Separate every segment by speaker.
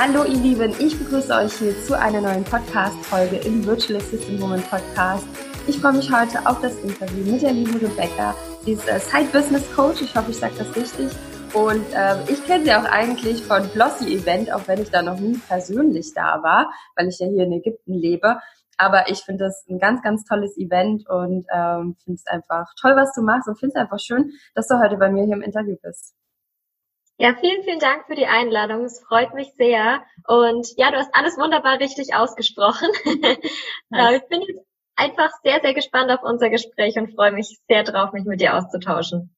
Speaker 1: Hallo ihr Lieben, ich begrüße euch hier zu einer neuen Podcast-Folge im Virtual Assistant Woman Podcast. Ich freue mich heute auf das Interview mit der lieben Rebecca. Sie ist äh, Side Business Coach, ich hoffe, ich sage das richtig. Und äh, ich kenne sie auch eigentlich von Blossy Event, auch wenn ich da noch nie persönlich da war, weil ich ja hier in Ägypten lebe. Aber ich finde das ein ganz, ganz tolles Event und ähm, finde es einfach toll, was du machst und finde es einfach schön, dass du heute bei mir hier im Interview bist.
Speaker 2: Ja, vielen, vielen Dank für die Einladung. Es freut mich sehr. Und ja, du hast alles wunderbar richtig ausgesprochen. Nice. ich bin jetzt einfach sehr, sehr gespannt auf unser Gespräch und freue mich sehr drauf, mich mit dir auszutauschen.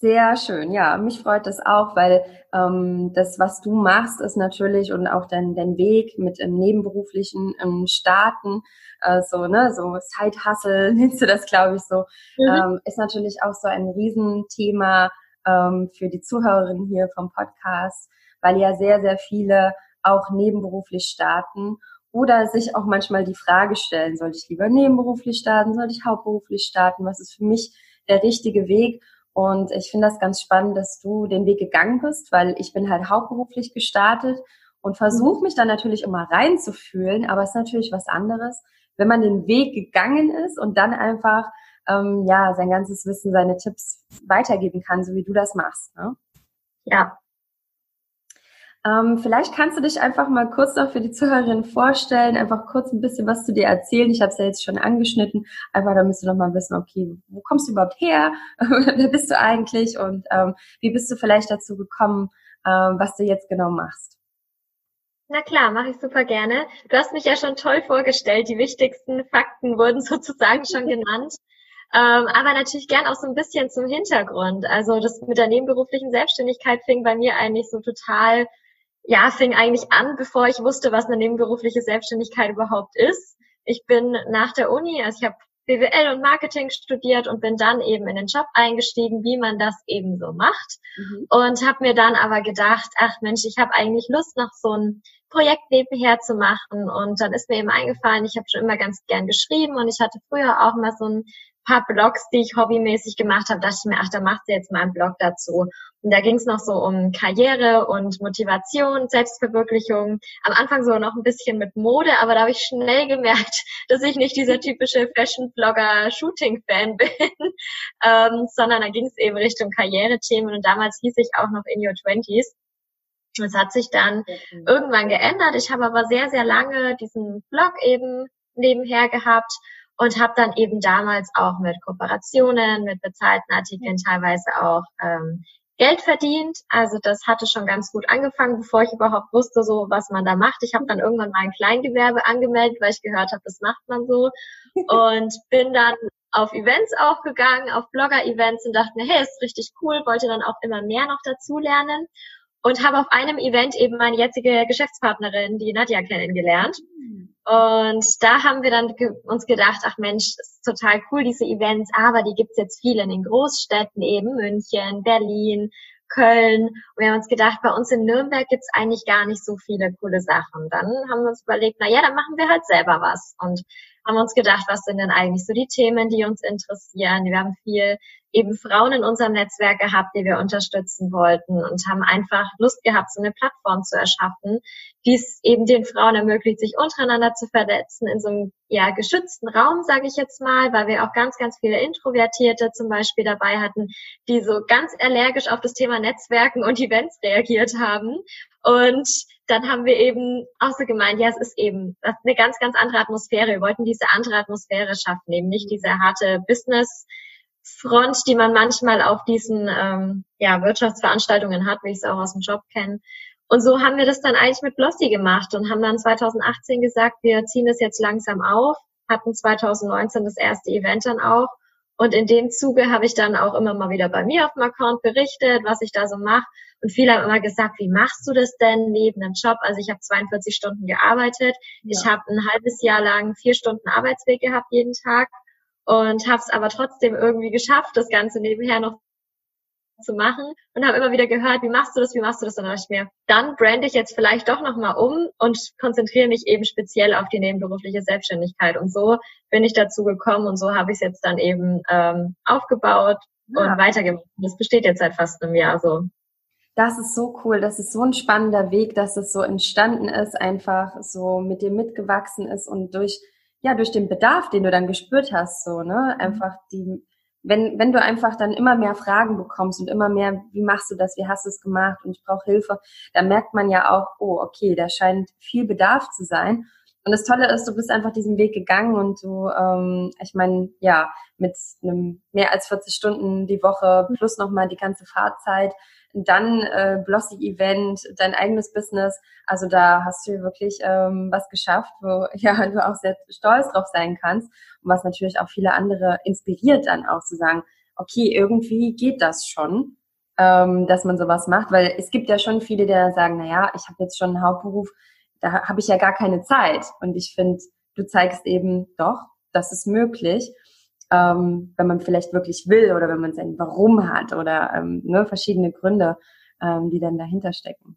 Speaker 1: Sehr schön, ja, mich freut das auch, weil ähm, das, was du machst, ist natürlich und auch dein, dein Weg mit im nebenberuflichen im Starten, äh, so ne, so Side-Hustle nennst du das, glaube ich, so, mhm. ähm, ist natürlich auch so ein Riesenthema ähm, für die Zuhörerinnen hier vom Podcast, weil ja sehr, sehr viele auch nebenberuflich starten oder sich auch manchmal die Frage stellen, soll ich lieber nebenberuflich starten, soll ich hauptberuflich starten, was ist für mich der richtige Weg? Und ich finde das ganz spannend, dass du den Weg gegangen bist, weil ich bin halt hauptberuflich gestartet und versuche mich dann natürlich immer reinzufühlen, aber es ist natürlich was anderes, wenn man den Weg gegangen ist und dann einfach ähm, ja sein ganzes Wissen, seine Tipps weitergeben kann, so wie du das machst. Ne?
Speaker 2: Ja.
Speaker 1: Ähm, vielleicht kannst du dich einfach mal kurz noch für die Zuhörerinnen vorstellen, einfach kurz ein bisschen was zu dir erzählen. Ich habe es ja jetzt schon angeschnitten, einfach damit du noch mal wissen, okay, wo kommst du überhaupt her? Wer bist du eigentlich? Und ähm, wie bist du vielleicht dazu gekommen, ähm, was du jetzt genau machst?
Speaker 2: Na klar, mache ich super gerne. Du hast mich ja schon toll vorgestellt. Die wichtigsten Fakten wurden sozusagen schon genannt. Ähm, aber natürlich gern auch so ein bisschen zum Hintergrund. Also das mit der nebenberuflichen Selbstständigkeit fing bei mir eigentlich so total, ja, fing eigentlich an, bevor ich wusste, was eine nebenberufliche Selbstständigkeit überhaupt ist. Ich bin nach der Uni, also ich habe BWL und Marketing studiert und bin dann eben in den Job eingestiegen, wie man das eben so macht. Mhm. Und habe mir dann aber gedacht, ach Mensch, ich habe eigentlich Lust, noch so ein Projekt nebenher zu machen. Und dann ist mir eben eingefallen, ich habe schon immer ganz gern geschrieben und ich hatte früher auch mal so ein paar Blogs, die ich hobbymäßig gemacht habe, dachte ich mir, ach, da macht sie jetzt mal einen Blog dazu. Und da ging es noch so um Karriere und Motivation, Selbstverwirklichung. Am Anfang so noch ein bisschen mit Mode, aber da habe ich schnell gemerkt, dass ich nicht dieser typische Fashion-Blogger-Shooting-Fan bin, ähm, sondern da ging es eben Richtung Karrierethemen und damals hieß ich auch noch In Your Twenties. Das hat sich dann mhm. irgendwann geändert. Ich habe aber sehr, sehr lange diesen Blog eben nebenher gehabt und habe dann eben damals auch mit Kooperationen, mit bezahlten Artikeln teilweise auch ähm, Geld verdient. Also das hatte schon ganz gut angefangen, bevor ich überhaupt wusste, so was man da macht. Ich habe dann irgendwann mal ein Kleingewerbe angemeldet, weil ich gehört habe, das macht man so und bin dann auf Events auch gegangen, auf Blogger-Events und dachte mir, hey, ist richtig cool, wollte dann auch immer mehr noch dazu lernen und habe auf einem Event eben meine jetzige Geschäftspartnerin, die Nadja, kennengelernt. Und da haben wir dann ge uns gedacht, ach Mensch, ist total cool, diese Events, aber die gibt's jetzt viel in den Großstädten eben, München, Berlin, Köln. Und wir haben uns gedacht, bei uns in Nürnberg gibt's eigentlich gar nicht so viele coole Sachen. Dann haben wir uns überlegt, na ja, dann machen wir halt selber was. Und haben uns gedacht, was sind denn eigentlich so die Themen, die uns interessieren. Wir haben viel eben Frauen in unserem Netzwerk gehabt, die wir unterstützen wollten und haben einfach Lust gehabt, so eine Plattform zu erschaffen, die es eben den Frauen ermöglicht, sich untereinander zu vernetzen in so einem ja, geschützten Raum, sage ich jetzt mal, weil wir auch ganz, ganz viele Introvertierte zum Beispiel dabei hatten, die so ganz allergisch auf das Thema Netzwerken und Events reagiert haben. Und dann haben wir eben auch so gemeint, ja, es ist eben eine ganz, ganz andere Atmosphäre. Wir wollten diese andere Atmosphäre schaffen, eben nicht diese harte Business- Front, die man manchmal auf diesen ähm, ja, Wirtschaftsveranstaltungen hat, wie ich es auch aus dem Job kenne. Und so haben wir das dann eigentlich mit Blossy gemacht und haben dann 2018 gesagt, wir ziehen das jetzt langsam auf, hatten 2019 das erste Event dann auch. Und in dem Zuge habe ich dann auch immer mal wieder bei mir auf dem Account berichtet, was ich da so mache. Und viele haben immer gesagt, wie machst du das denn neben dem Job? Also ich habe 42 Stunden gearbeitet. Ja. Ich habe ein halbes Jahr lang vier Stunden Arbeitsweg gehabt jeden Tag und habe es aber trotzdem irgendwie geschafft, das Ganze nebenher noch zu machen und habe immer wieder gehört, wie machst du das, wie machst du das? Und dann dachte ich mir, dann brande ich jetzt vielleicht doch nochmal um und konzentriere mich eben speziell auf die nebenberufliche Selbstständigkeit. Und so bin ich dazu gekommen und so habe ich es jetzt dann eben ähm, aufgebaut ja. und weitergemacht. Das besteht jetzt seit fast einem Jahr so.
Speaker 1: Das ist so cool, das ist so ein spannender Weg, dass es so entstanden ist, einfach so mit dir mitgewachsen ist und durch, ja, durch den Bedarf, den du dann gespürt hast, so, ne, mhm. einfach die, wenn, wenn du einfach dann immer mehr Fragen bekommst und immer mehr, wie machst du das, wie hast du es gemacht und ich brauche Hilfe, dann merkt man ja auch, oh, okay, da scheint viel Bedarf zu sein. Und das Tolle ist, du bist einfach diesen Weg gegangen und du, ähm, ich meine, ja, mit einem mehr als 40 Stunden die Woche plus nochmal die ganze Fahrzeit, dann äh, Blossy-Event, dein eigenes Business. Also da hast du wirklich ähm, was geschafft, wo ja du auch sehr stolz drauf sein kannst und was natürlich auch viele andere inspiriert dann auch zu sagen, okay, irgendwie geht das schon, ähm, dass man sowas macht, weil es gibt ja schon viele, die sagen, na ja, ich habe jetzt schon einen Hauptberuf, da habe ich ja gar keine Zeit. Und ich finde, du zeigst eben doch, das ist möglich ähm, wenn man vielleicht wirklich will oder wenn man sein Warum hat oder ähm, ne, verschiedene Gründe, ähm, die dann dahinter stecken.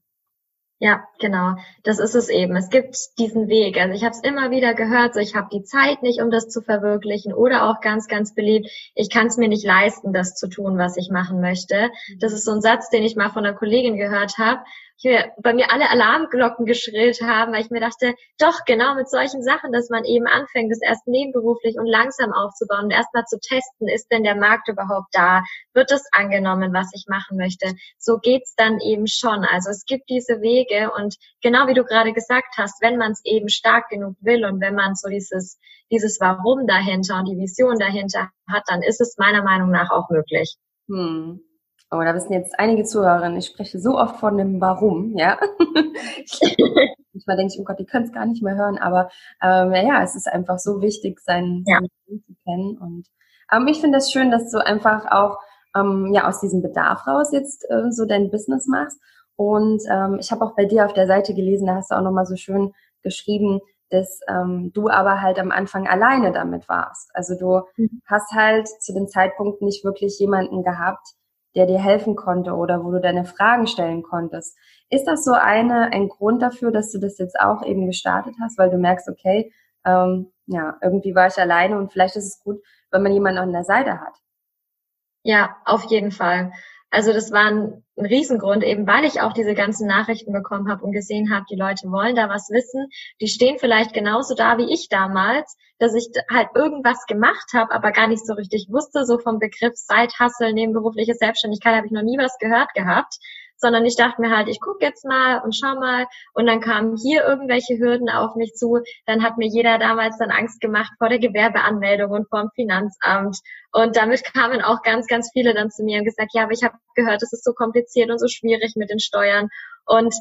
Speaker 2: Ja, genau. Das ist es eben. Es gibt diesen Weg. Also ich habe es immer wieder gehört, so ich habe die Zeit nicht, um das zu verwirklichen oder auch ganz, ganz beliebt, ich kann es mir nicht leisten, das zu tun, was ich machen möchte. Das ist so ein Satz, den ich mal von einer Kollegin gehört habe hier bei mir alle Alarmglocken geschrillt haben, weil ich mir dachte, doch, genau mit solchen Sachen, dass man eben anfängt, das erst nebenberuflich und langsam aufzubauen und erstmal zu testen, ist denn der Markt überhaupt da? Wird das angenommen, was ich machen möchte? So geht's dann eben schon. Also es gibt diese Wege und genau wie du gerade gesagt hast, wenn man es eben stark genug will und wenn man so dieses, dieses Warum dahinter und die Vision dahinter hat, dann ist es meiner Meinung nach auch möglich.
Speaker 1: Hm. Oh, da wissen jetzt einige Zuhörerinnen, ich spreche so oft von dem Warum, ja. Manchmal denke ich, oh Gott, die können es gar nicht mehr hören, aber ähm, ja, es ist einfach so wichtig, seinen, ja. seinen zu kennen. Und ähm, ich finde das schön, dass du einfach auch ähm, ja aus diesem Bedarf raus jetzt äh, so dein Business machst. Und ähm, ich habe auch bei dir auf der Seite gelesen, da hast du auch nochmal so schön geschrieben, dass ähm, du aber halt am Anfang alleine damit warst. Also du mhm. hast halt zu dem Zeitpunkt nicht wirklich jemanden gehabt, der dir helfen konnte oder wo du deine Fragen stellen konntest. Ist das so eine, ein Grund dafür, dass du das jetzt auch eben gestartet hast, weil du merkst, okay, ähm, ja, irgendwie war ich alleine und vielleicht ist es gut, wenn man jemanden an der Seite hat.
Speaker 2: Ja, auf jeden Fall. Also das war ein, ein Riesengrund, eben weil ich auch diese ganzen Nachrichten bekommen habe und gesehen habe, die Leute wollen da was wissen. Die stehen vielleicht genauso da wie ich damals, dass ich halt irgendwas gemacht habe, aber gar nicht so richtig wusste, so vom Begriff Side-Hustle, nebenberufliche Selbstständigkeit habe ich noch nie was gehört gehabt sondern ich dachte mir halt, ich gucke jetzt mal und schau mal. Und dann kamen hier irgendwelche Hürden auf mich zu. Dann hat mir jeder damals dann Angst gemacht vor der Gewerbeanmeldung und vor dem Finanzamt. Und damit kamen auch ganz, ganz viele dann zu mir und gesagt, ja, aber ich habe gehört, es ist so kompliziert und so schwierig mit den Steuern. Und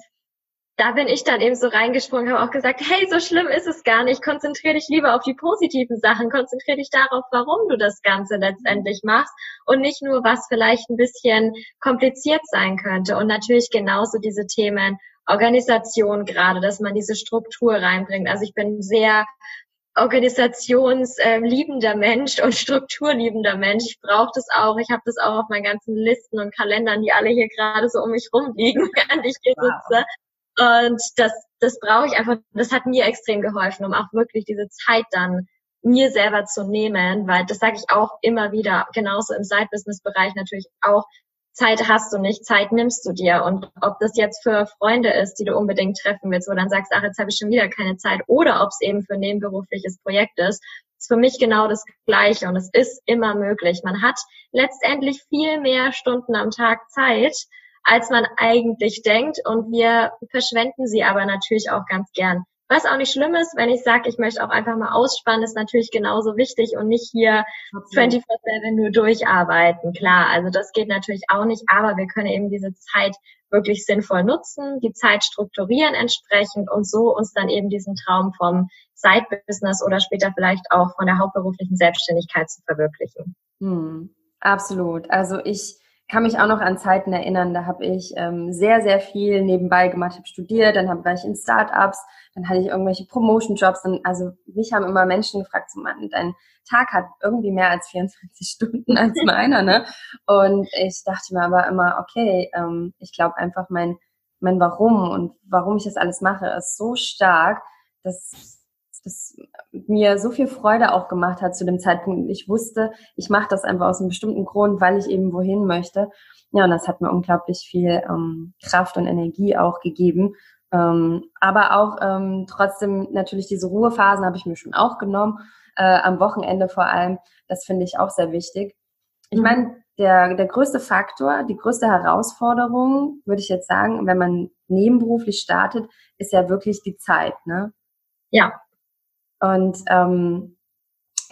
Speaker 2: da bin ich dann eben so reingesprungen, habe auch gesagt, hey, so schlimm ist es gar nicht. Konzentriere dich lieber auf die positiven Sachen. Konzentriere dich darauf, warum du das Ganze letztendlich machst und nicht nur, was vielleicht ein bisschen kompliziert sein könnte. Und natürlich genauso diese Themen Organisation gerade, dass man diese Struktur reinbringt. Also ich bin sehr organisationsliebender Mensch und strukturliebender Mensch. Ich brauche das auch. Ich habe das auch auf meinen ganzen Listen und Kalendern, die alle hier gerade so um mich rumliegen, während ich hier sitze. Und das, das brauche ich einfach, das hat mir extrem geholfen, um auch wirklich diese Zeit dann mir selber zu nehmen, weil das sage ich auch immer wieder, genauso im Side-Business-Bereich natürlich auch, Zeit hast du nicht, Zeit nimmst du dir. Und ob das jetzt für Freunde ist, die du unbedingt treffen willst, wo dann sagst, ach, jetzt habe ich schon wieder keine Zeit, oder ob es eben für ein nebenberufliches Projekt ist, ist für mich genau das Gleiche. Und es ist immer möglich. Man hat letztendlich viel mehr Stunden am Tag Zeit, als man eigentlich denkt. Und wir verschwenden sie aber natürlich auch ganz gern. Was auch nicht schlimm ist, wenn ich sage, ich möchte auch einfach mal ausspannen, ist natürlich genauso wichtig und nicht hier 24-7 nur durcharbeiten. Klar, also das geht natürlich auch nicht, aber wir können eben diese Zeit wirklich sinnvoll nutzen, die Zeit strukturieren entsprechend und so uns dann eben diesen Traum vom Side-Business oder später vielleicht auch von der hauptberuflichen Selbstständigkeit zu verwirklichen.
Speaker 1: Hm, absolut. Also ich kann mich auch noch an Zeiten erinnern, da habe ich ähm, sehr, sehr viel nebenbei gemacht, habe studiert, dann hab, war ich in Startups, dann hatte ich irgendwelche Promotion-Jobs und also mich haben immer Menschen gefragt, so Mann, dein Tag hat irgendwie mehr als 24 Stunden als meiner, ne? Und ich dachte mir aber immer, okay, ähm, ich glaube einfach mein, mein Warum und warum ich das alles mache, ist so stark, dass das mir so viel Freude auch gemacht hat zu dem Zeitpunkt. Ich wusste, ich mache das einfach aus einem bestimmten Grund, weil ich eben wohin möchte. Ja, und das hat mir unglaublich viel ähm, Kraft und Energie auch gegeben. Ähm, aber auch ähm, trotzdem natürlich diese Ruhephasen habe ich mir schon auch genommen, äh, am Wochenende vor allem. Das finde ich auch sehr wichtig. Ich mhm. meine, der, der größte Faktor, die größte Herausforderung, würde ich jetzt sagen, wenn man nebenberuflich startet, ist ja wirklich die Zeit, ne?
Speaker 2: Ja.
Speaker 1: Und ähm,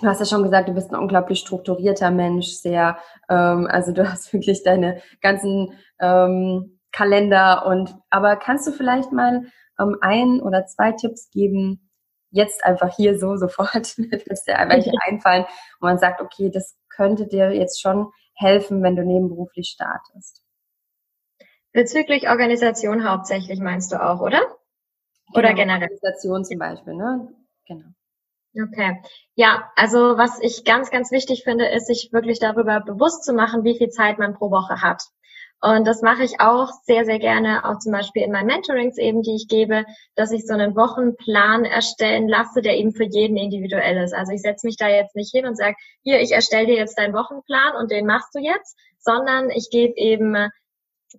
Speaker 1: du hast ja schon gesagt, du bist ein unglaublich strukturierter Mensch, sehr, ähm, also du hast wirklich deine ganzen ähm, Kalender und aber kannst du vielleicht mal ähm, ein oder zwei Tipps geben, jetzt einfach hier so sofort, dass dir welche einfallen, wo man sagt, okay, das könnte dir jetzt schon helfen, wenn du nebenberuflich startest.
Speaker 2: Bezüglich Organisation hauptsächlich meinst du auch, oder? Oder
Speaker 1: genau, generell? Organisation zum Beispiel, ne?
Speaker 2: Genau. Okay. Ja, also was ich ganz, ganz wichtig finde, ist, sich wirklich darüber bewusst zu machen, wie viel Zeit man pro Woche hat. Und das mache ich auch sehr, sehr gerne, auch zum Beispiel in meinen Mentorings eben, die ich gebe, dass ich so einen Wochenplan erstellen lasse, der eben für jeden individuell ist. Also ich setze mich da jetzt nicht hin und sage, hier, ich erstelle dir jetzt deinen Wochenplan und den machst du jetzt, sondern ich gebe eben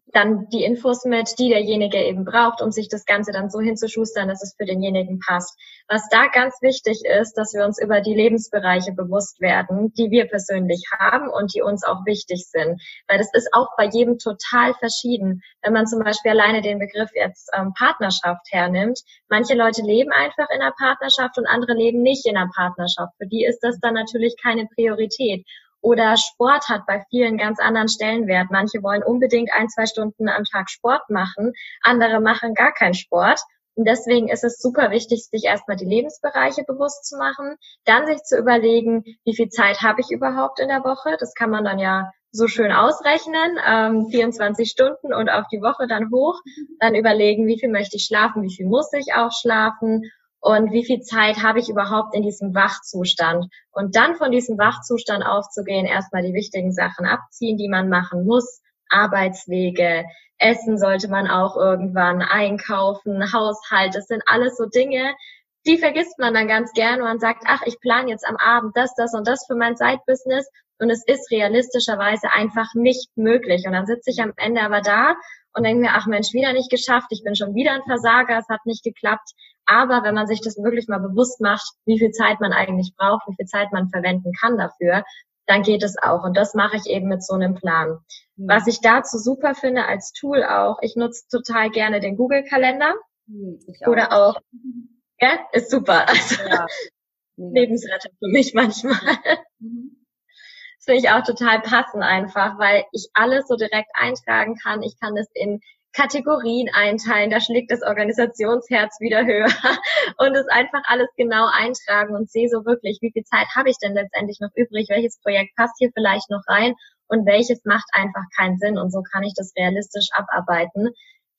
Speaker 2: dann die Infos mit, die derjenige eben braucht, um sich das Ganze dann so hinzuschustern, dass es für denjenigen passt. Was da ganz wichtig ist, dass wir uns über die Lebensbereiche bewusst werden, die wir persönlich haben und die uns auch wichtig sind. Weil das ist auch bei jedem total verschieden. Wenn man zum Beispiel alleine den Begriff jetzt ähm, Partnerschaft hernimmt, manche Leute leben einfach in einer Partnerschaft und andere leben nicht in einer Partnerschaft. Für die ist das dann natürlich keine Priorität. Oder Sport hat bei vielen ganz anderen Stellenwert. Manche wollen unbedingt ein, zwei Stunden am Tag Sport machen, andere machen gar keinen Sport. Und deswegen ist es super wichtig, sich erstmal die Lebensbereiche bewusst zu machen, dann sich zu überlegen, wie viel Zeit habe ich überhaupt in der Woche. Das kann man dann ja so schön ausrechnen, ähm, 24 Stunden und auf die Woche dann hoch. Dann überlegen, wie viel möchte ich schlafen, wie viel muss ich auch schlafen und wie viel Zeit habe ich überhaupt in diesem Wachzustand. Und dann von diesem Wachzustand aufzugehen, erstmal die wichtigen Sachen abziehen, die man machen muss, Arbeitswege, Essen sollte man auch irgendwann einkaufen, Haushalt, das sind alles so Dinge, die vergisst man dann ganz gern und man sagt, ach, ich plane jetzt am Abend das, das und das für mein Side-Business und es ist realistischerweise einfach nicht möglich. Und dann sitze ich am Ende aber da und denke mir, ach Mensch, wieder nicht geschafft, ich bin schon wieder ein Versager, es hat nicht geklappt. Aber wenn man sich das wirklich mal bewusst macht, wie viel Zeit man eigentlich braucht, wie viel Zeit man verwenden kann dafür, dann geht es auch. Und das mache ich eben mit so einem Plan. Mhm. Was ich dazu super finde als Tool auch, ich nutze total gerne den Google-Kalender. Mhm. Oder auch, ja, ist super. Also, ja. Lebensrettung für mich manchmal. Mhm. Das finde ich auch total passend einfach, weil ich alles so direkt eintragen kann. Ich kann es in Kategorien einteilen, da schlägt das Organisationsherz wieder höher und es einfach alles genau eintragen und sehe so wirklich, wie viel Zeit habe ich denn letztendlich noch übrig, welches Projekt passt hier vielleicht noch rein und welches macht einfach keinen Sinn und so kann ich das realistisch abarbeiten.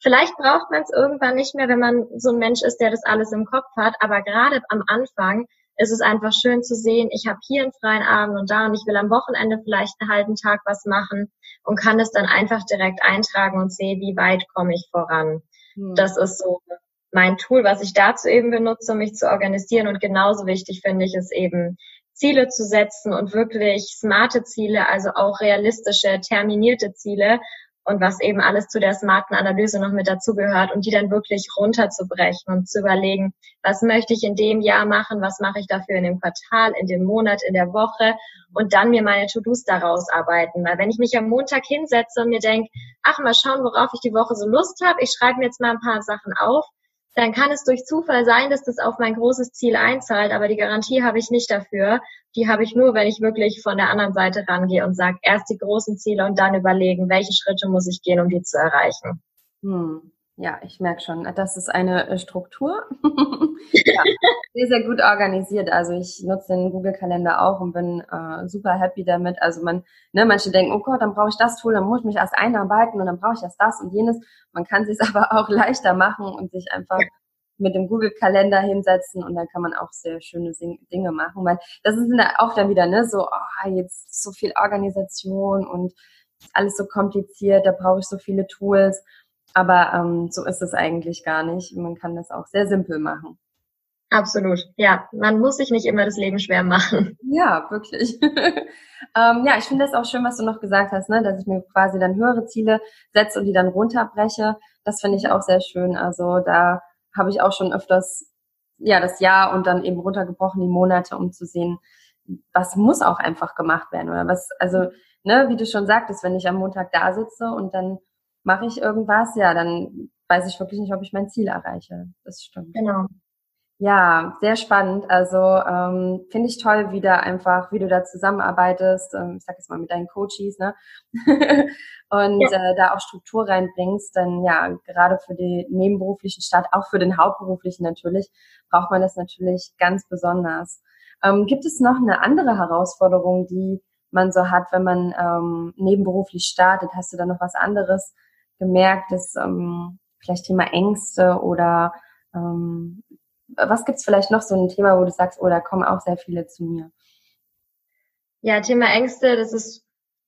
Speaker 2: Vielleicht braucht man es irgendwann nicht mehr, wenn man so ein Mensch ist, der das alles im Kopf hat, aber gerade am Anfang ist es einfach schön zu sehen, ich habe hier einen freien Abend und da und ich will am Wochenende vielleicht einen halben Tag was machen und kann es dann einfach direkt eintragen und sehe, wie weit komme ich voran. Mhm. Das ist so mein Tool, was ich dazu eben benutze, um mich zu organisieren. Und genauso wichtig finde ich es eben, Ziele zu setzen und wirklich smarte Ziele, also auch realistische, terminierte Ziele und was eben alles zu der smarten Analyse noch mit dazugehört und die dann wirklich runterzubrechen und zu überlegen, was möchte ich in dem Jahr machen, was mache ich dafür in dem Quartal, in dem Monat, in der Woche und dann mir meine To-Dos daraus arbeiten. Weil wenn ich mich am Montag hinsetze und mir denke, ach, mal schauen, worauf ich die Woche so Lust habe, ich schreibe mir jetzt mal ein paar Sachen auf, dann kann es durch Zufall sein, dass das auf mein großes Ziel einzahlt, aber die Garantie habe ich nicht dafür. Die habe ich nur, wenn ich wirklich von der anderen Seite rangehe und sage, erst die großen Ziele und dann überlegen, welche Schritte muss ich gehen, um die zu erreichen.
Speaker 1: Hm. Ja, ich merke schon, das ist eine äh, Struktur. ja, sehr, sehr gut organisiert. Also ich nutze den Google-Kalender auch und bin äh, super happy damit. Also man, ne, manche denken, oh Gott, dann brauche ich das Tool, dann muss ich mich erst einarbeiten und dann brauche ich erst das und jenes. Man kann es sich aber auch leichter machen und sich einfach mit dem Google-Kalender hinsetzen und dann kann man auch sehr schöne Dinge machen, weil das ist auch dann wieder, ne, so, oh, jetzt so viel Organisation und alles so kompliziert, da brauche ich so viele Tools. Aber ähm, so ist es eigentlich gar nicht. Man kann das auch sehr simpel machen.
Speaker 2: Absolut. Ja, man muss sich nicht immer das Leben schwer machen.
Speaker 1: Ja, wirklich. ähm, ja, ich finde das auch schön, was du noch gesagt hast, ne? dass ich mir quasi dann höhere Ziele setze und die dann runterbreche. Das finde ich auch sehr schön. Also da habe ich auch schon öfters ja das Jahr und dann eben runtergebrochen die Monate, um zu sehen, was muss auch einfach gemacht werden oder was, also ne, wie du schon sagtest, wenn ich am Montag da sitze und dann mache ich irgendwas, ja, dann weiß ich wirklich nicht, ob ich mein Ziel erreiche. Das stimmt.
Speaker 2: Genau.
Speaker 1: Ja, sehr spannend. Also ähm, finde ich toll, wie da einfach, wie du da zusammenarbeitest. Ähm, ich sag jetzt mal mit deinen Coaches, ne? und ja. äh, da auch Struktur reinbringst. Denn ja, gerade für den nebenberuflichen Start, auch für den hauptberuflichen natürlich, braucht man das natürlich ganz besonders. Ähm, gibt es noch eine andere Herausforderung, die man so hat, wenn man ähm, nebenberuflich startet? Hast du da noch was anderes gemerkt, das ähm, vielleicht Thema Ängste oder ähm, was gibt's vielleicht noch so ein Thema, wo du sagst, oh, da kommen auch sehr viele zu mir?
Speaker 2: Ja, Thema Ängste, das ist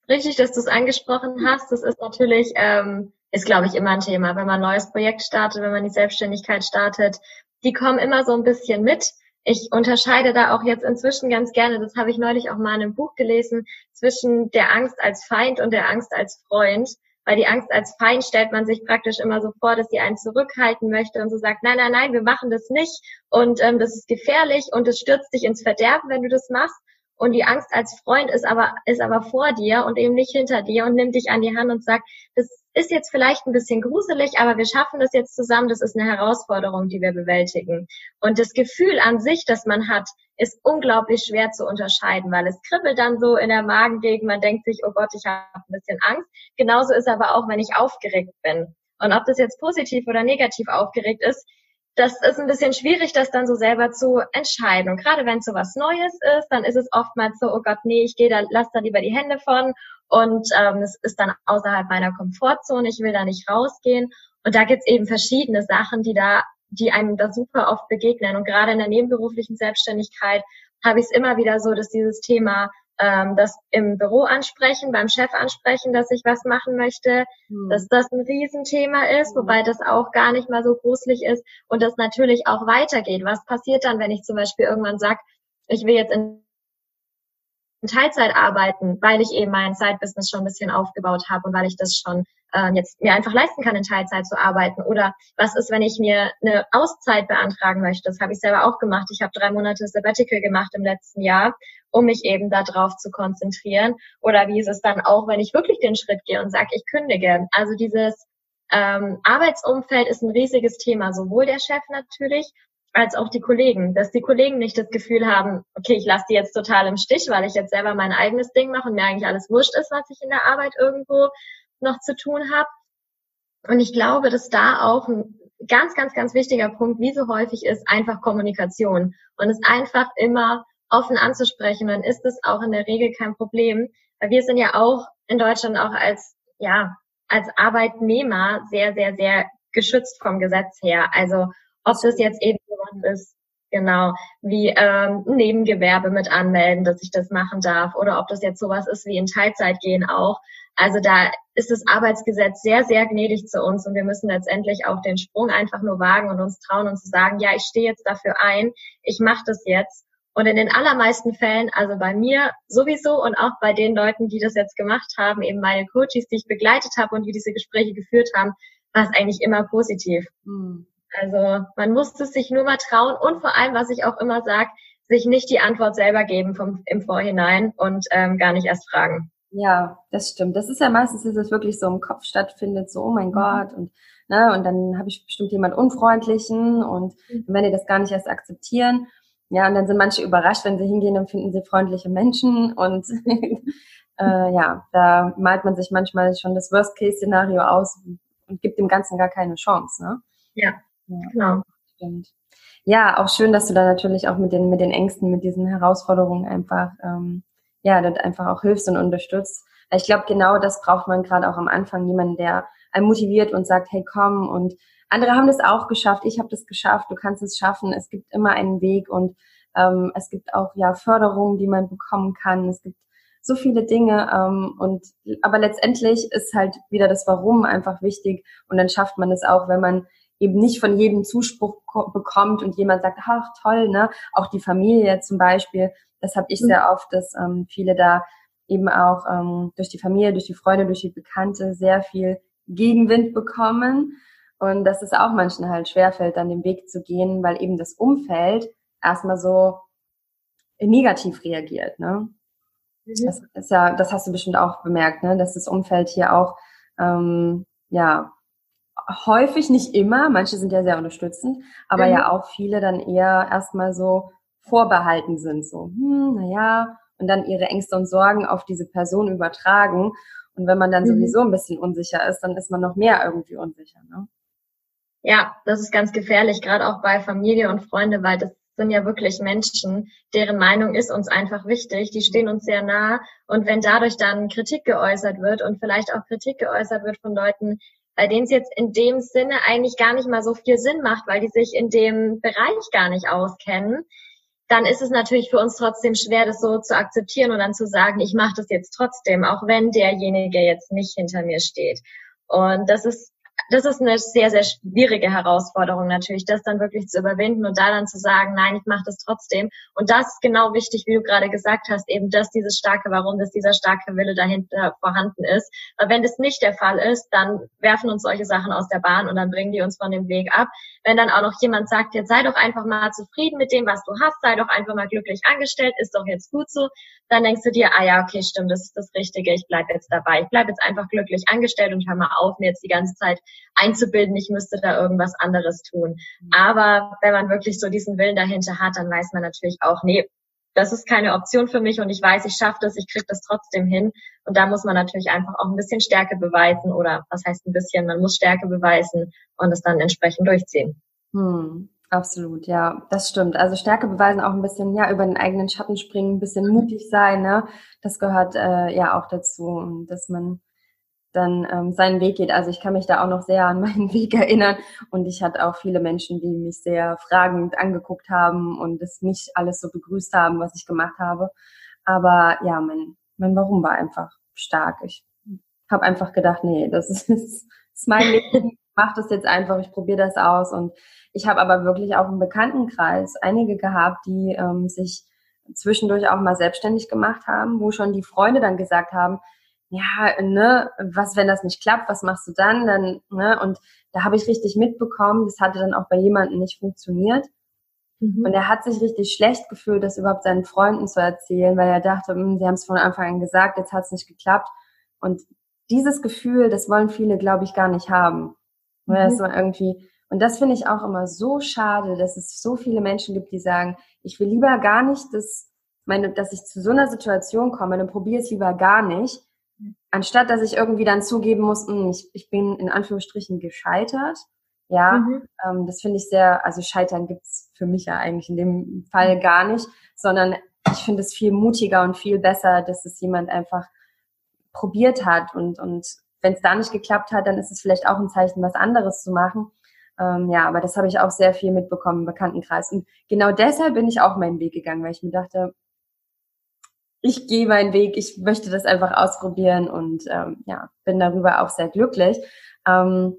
Speaker 2: richtig, dass du es angesprochen hast. Das ist natürlich, ähm, ist glaube ich immer ein Thema, wenn man ein neues Projekt startet, wenn man die Selbstständigkeit startet. Die kommen immer so ein bisschen mit. Ich unterscheide da auch jetzt inzwischen ganz gerne, das habe ich neulich auch mal in einem Buch gelesen, zwischen der Angst als Feind und der Angst als Freund weil die Angst als Feind stellt man sich praktisch immer so vor, dass sie einen zurückhalten möchte und so sagt, nein, nein, nein, wir machen das nicht und ähm, das ist gefährlich und es stürzt dich ins Verderben, wenn du das machst. Und die Angst als Freund ist aber, ist aber vor dir und eben nicht hinter dir und nimmt dich an die Hand und sagt, das ist jetzt vielleicht ein bisschen gruselig, aber wir schaffen das jetzt zusammen. Das ist eine Herausforderung, die wir bewältigen. Und das Gefühl an sich, das man hat, ist unglaublich schwer zu unterscheiden, weil es kribbelt dann so in der Magengegend. Man denkt sich, oh Gott, ich habe ein bisschen Angst. Genauso ist aber auch, wenn ich aufgeregt bin. Und ob das jetzt positiv oder negativ aufgeregt ist, das ist ein bisschen schwierig, das dann so selber zu entscheiden. Und gerade wenn es so was Neues ist, dann ist es oftmals so, oh Gott, nee, ich gehe da, lass da lieber die Hände von und ähm, es ist dann außerhalb meiner Komfortzone, ich will da nicht rausgehen. Und da gibt's eben verschiedene Sachen, die da, die einem da super oft begegnen. Und gerade in der nebenberuflichen Selbstständigkeit habe ich es immer wieder so, dass dieses Thema ähm, das im Büro ansprechen, beim Chef ansprechen, dass ich was machen möchte, mhm. dass das ein Riesenthema ist, mhm. wobei das auch gar nicht mal so gruselig ist und das natürlich auch weitergeht. Was passiert dann, wenn ich zum Beispiel irgendwann sage, ich will jetzt in Teilzeit arbeiten, weil ich eben mein Side-Business schon ein bisschen aufgebaut habe und weil ich das schon äh, jetzt mir einfach leisten kann, in Teilzeit zu arbeiten. Oder was ist, wenn ich mir eine Auszeit beantragen möchte? Das habe ich selber auch gemacht. Ich habe drei Monate Sabbatical gemacht im letzten Jahr, um mich eben darauf zu konzentrieren. Oder wie ist es dann auch, wenn ich wirklich den Schritt gehe und sage, ich kündige? Also dieses ähm, Arbeitsumfeld ist ein riesiges Thema, sowohl der Chef natürlich, als auch die Kollegen, dass die Kollegen nicht das Gefühl haben, okay, ich lasse die jetzt total im Stich, weil ich jetzt selber mein eigenes Ding mache und mir eigentlich alles wurscht ist, was ich in der Arbeit irgendwo noch zu tun habe. Und ich glaube, dass da auch ein ganz, ganz, ganz wichtiger Punkt, wie so häufig ist, einfach Kommunikation und es einfach immer offen anzusprechen. Dann ist es auch in der Regel kein Problem, weil wir sind ja auch in Deutschland auch als, ja, als Arbeitnehmer sehr, sehr, sehr geschützt vom Gesetz her. Also ob das jetzt eben sowas ist, genau, wie ähm, Nebengewerbe mit anmelden, dass ich das machen darf, oder ob das jetzt sowas ist wie in Teilzeit gehen auch. Also da ist das Arbeitsgesetz sehr, sehr gnädig zu uns und wir müssen letztendlich auch den Sprung einfach nur wagen und uns trauen und zu sagen, ja, ich stehe jetzt dafür ein, ich mache das jetzt. Und in den allermeisten Fällen, also bei mir sowieso und auch bei den Leuten, die das jetzt gemacht haben, eben meine Coaches, die ich begleitet habe und die diese Gespräche geführt haben, war es eigentlich immer positiv. Hm. Also man muss es sich nur mal trauen und vor allem, was ich auch immer sage, sich nicht die Antwort selber geben vom, im Vorhinein und ähm, gar nicht erst fragen.
Speaker 1: Ja, das stimmt. Das ist ja meistens, dass es wirklich so im Kopf stattfindet, so, oh mein mhm. Gott, und, ne, und dann habe ich bestimmt jemand Unfreundlichen und mhm. wenn die das gar nicht erst akzeptieren, ja, und dann sind manche überrascht, wenn sie hingehen, dann finden sie freundliche Menschen und äh, ja, da malt man sich manchmal schon das Worst-Case-Szenario aus und gibt dem Ganzen gar keine Chance, ne?
Speaker 2: Ja. Ja, genau.
Speaker 1: Stimmt. Ja, auch schön, dass du da natürlich auch mit den, mit den Ängsten, mit diesen Herausforderungen einfach, ähm, ja, dort einfach auch hilfst und unterstützt. Ich glaube, genau das braucht man gerade auch am Anfang, jemanden, der einen motiviert und sagt, hey, komm. Und andere haben das auch geschafft, ich habe das geschafft, du kannst es schaffen, es gibt immer einen Weg und ähm, es gibt auch ja Förderungen, die man bekommen kann, es gibt so viele Dinge ähm, und aber letztendlich ist halt wieder das Warum einfach wichtig. Und dann schafft man es auch, wenn man eben nicht von jedem Zuspruch bekommt und jemand sagt, ach toll, ne? Auch die Familie zum Beispiel, das habe ich mhm. sehr oft, dass ähm, viele da eben auch ähm, durch die Familie, durch die Freunde, durch die Bekannte sehr viel Gegenwind bekommen. Und dass es auch manchen halt schwerfällt, dann den Weg zu gehen, weil eben das Umfeld erstmal so negativ reagiert. Ne? Mhm. Das ist ja, das hast du bestimmt auch bemerkt, ne? dass das Umfeld hier auch ähm, ja häufig, nicht immer, manche sind ja sehr unterstützend, aber mhm. ja auch viele dann eher erstmal so vorbehalten sind, so, hm, naja, und dann ihre Ängste und Sorgen auf diese Person übertragen. Und wenn man dann mhm. sowieso ein bisschen unsicher ist, dann ist man noch mehr irgendwie unsicher. Ne?
Speaker 2: Ja, das ist ganz gefährlich, gerade auch bei Familie und Freunde, weil das sind ja wirklich Menschen, deren Meinung ist uns einfach wichtig, die stehen uns sehr nah. Und wenn dadurch dann Kritik geäußert wird und vielleicht auch Kritik geäußert wird von Leuten, bei denen es jetzt in dem Sinne eigentlich gar nicht mal so viel Sinn macht, weil die sich in dem Bereich gar nicht auskennen, dann ist es natürlich für uns trotzdem schwer, das so zu akzeptieren und dann zu sagen, ich mache das jetzt trotzdem, auch wenn derjenige jetzt nicht hinter mir steht. Und das ist das ist eine sehr, sehr schwierige Herausforderung natürlich, das dann wirklich zu überwinden und da dann zu sagen, nein, ich mache das trotzdem. Und das ist genau wichtig, wie du gerade gesagt hast, eben, dass dieses starke Warum, dass dieser starke Wille dahinter vorhanden ist. Weil wenn das nicht der Fall ist, dann werfen uns solche Sachen aus der Bahn und dann bringen die uns von dem Weg ab. Wenn dann auch noch jemand sagt, jetzt sei doch einfach mal zufrieden mit dem, was du hast, sei doch einfach mal glücklich angestellt, ist doch jetzt gut so, dann denkst du dir, ah ja, okay, stimmt, das ist das Richtige, ich bleib jetzt dabei. Ich bleib jetzt einfach glücklich angestellt und hör mal auf, mir jetzt die ganze Zeit einzubilden, ich müsste da irgendwas anderes tun. Aber wenn man wirklich so diesen Willen dahinter hat, dann weiß man natürlich auch, nee, das ist keine Option für mich und ich weiß, ich schaffe das, ich kriege das trotzdem hin. Und da muss man natürlich einfach auch ein bisschen Stärke beweisen oder was heißt ein bisschen, man muss Stärke beweisen und es dann entsprechend durchziehen.
Speaker 1: Hm, absolut, ja, das stimmt. Also Stärke beweisen auch ein bisschen, ja, über den eigenen Schatten springen, ein bisschen mutig sein, ne? Das gehört äh, ja auch dazu, dass man dann ähm, seinen Weg geht. Also ich kann mich da auch noch sehr an meinen Weg erinnern und ich hatte auch viele Menschen, die mich sehr fragend angeguckt haben und es nicht alles so begrüßt haben, was ich gemacht habe. Aber ja, mein, mein Warum war einfach stark. Ich habe einfach gedacht, nee, das ist, das ist mein Leben, ich mach das jetzt einfach, ich probiere das aus. Und ich habe aber wirklich auch im Bekanntenkreis einige gehabt, die ähm, sich zwischendurch auch mal selbstständig gemacht haben, wo schon die Freunde dann gesagt haben, ja, ne, was, wenn das nicht klappt, was machst du dann? Dann, ne, und da habe ich richtig mitbekommen, das hatte dann auch bei jemandem nicht funktioniert. Mhm. Und er hat sich richtig schlecht gefühlt, das überhaupt seinen Freunden zu erzählen, weil er dachte, hm, sie haben es von Anfang an gesagt, jetzt hat es nicht geklappt. Und dieses Gefühl, das wollen viele, glaube ich, gar nicht haben. Mhm. Das war irgendwie, und das finde ich auch immer so schade, dass es so viele Menschen gibt, die sagen, ich will lieber gar nicht, dass meine, dass ich zu so einer Situation komme, dann probiere es lieber gar nicht, anstatt dass ich irgendwie dann zugeben muss, mh, hm, ich, ich bin in Anführungsstrichen gescheitert. Ja, mhm. ähm, das finde ich sehr, also Scheitern gibt's für mich ja eigentlich in dem Fall mhm. gar nicht, sondern ich finde es viel mutiger und viel besser, dass es jemand einfach probiert hat und, und wenn es da nicht geklappt hat, dann ist es vielleicht auch ein Zeichen, was anderes zu machen. Ähm, ja, aber das habe ich auch sehr viel mitbekommen im Bekanntenkreis. Und genau deshalb bin ich auch meinen Weg gegangen, weil ich mir dachte, ich gehe meinen Weg, ich möchte das einfach ausprobieren und ähm, ja, bin darüber auch sehr glücklich. Ähm,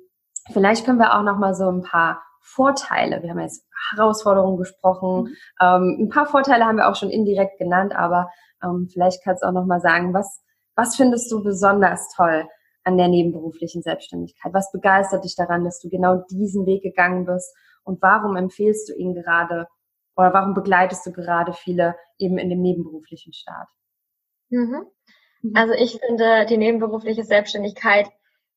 Speaker 1: vielleicht können wir auch noch mal so ein paar Vorteile, wir haben jetzt Herausforderungen gesprochen, mhm. ähm, ein paar Vorteile haben wir auch schon indirekt genannt, aber ähm, vielleicht kannst du auch noch mal sagen, was, was findest du besonders toll an der nebenberuflichen Selbstständigkeit? Was begeistert dich daran, dass du genau diesen Weg gegangen bist und warum empfehlst du ihn gerade oder warum begleitest du gerade viele eben in dem nebenberuflichen Start?
Speaker 2: Mhm. mhm. Also ich finde die nebenberufliche Selbstständigkeit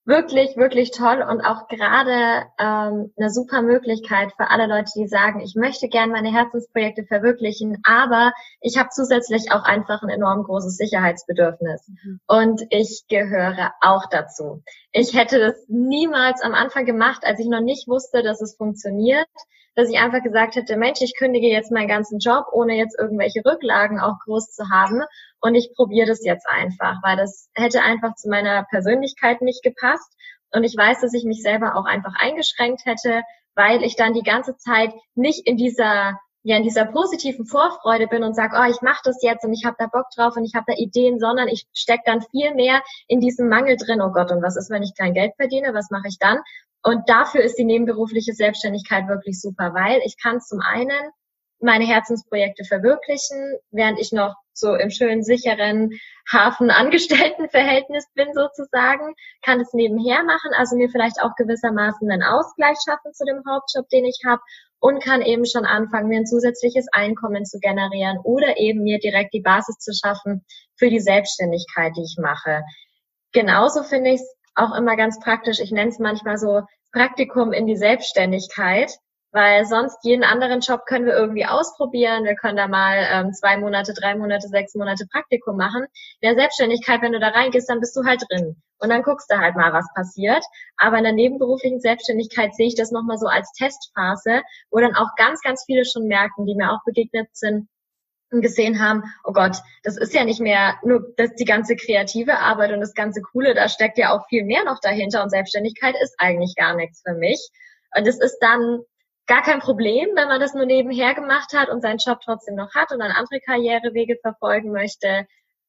Speaker 2: wirklich, wirklich toll und auch gerade ähm, eine super Möglichkeit für alle Leute, die sagen, ich möchte gerne meine Herzensprojekte verwirklichen, aber ich habe zusätzlich auch einfach ein enorm großes Sicherheitsbedürfnis. Mhm. Und ich gehöre auch dazu. Ich hätte das niemals am Anfang gemacht, als ich noch nicht wusste, dass es funktioniert dass ich einfach gesagt hätte, Mensch, ich kündige jetzt meinen ganzen Job, ohne jetzt irgendwelche Rücklagen auch groß zu haben. Und ich probiere das jetzt einfach, weil das hätte einfach zu meiner Persönlichkeit nicht gepasst. Und ich weiß, dass ich mich selber auch einfach eingeschränkt hätte, weil ich dann die ganze Zeit nicht in dieser ja in dieser positiven Vorfreude bin und sage, oh, ich mache das jetzt und ich habe da Bock drauf und ich habe da Ideen, sondern ich stecke dann viel mehr in diesem Mangel drin, oh Gott, und was ist, wenn ich kein Geld verdiene, was mache ich dann? Und dafür ist die nebenberufliche Selbstständigkeit wirklich super, weil ich kann zum einen meine Herzensprojekte verwirklichen, während ich noch so im schönen, sicheren Hafen Angestelltenverhältnis bin sozusagen, kann es nebenher machen, also mir vielleicht auch gewissermaßen einen Ausgleich schaffen zu dem Hauptjob, den ich habe und kann eben schon anfangen, mir ein zusätzliches Einkommen zu generieren oder eben mir direkt die Basis zu schaffen für die Selbstständigkeit, die ich mache. Genauso finde ich es auch immer ganz praktisch. Ich nenne es manchmal so Praktikum in die Selbstständigkeit, weil sonst jeden anderen Job können wir irgendwie ausprobieren. Wir können da mal ähm, zwei Monate, drei Monate, sechs Monate Praktikum machen. In der Selbstständigkeit, wenn du da reingehst, dann bist du halt drin. Und dann guckst du halt mal, was passiert. Aber in der nebenberuflichen Selbstständigkeit sehe ich das nochmal so als Testphase, wo dann auch ganz, ganz viele schon merken, die mir auch begegnet sind, und gesehen haben, oh Gott, das ist ja nicht mehr nur das, die ganze kreative Arbeit und das ganze Coole, da steckt ja auch viel mehr noch dahinter und Selbstständigkeit ist eigentlich gar nichts für mich. Und es ist dann gar kein Problem, wenn man das nur nebenher gemacht hat und seinen Job trotzdem noch hat und dann andere Karrierewege verfolgen möchte.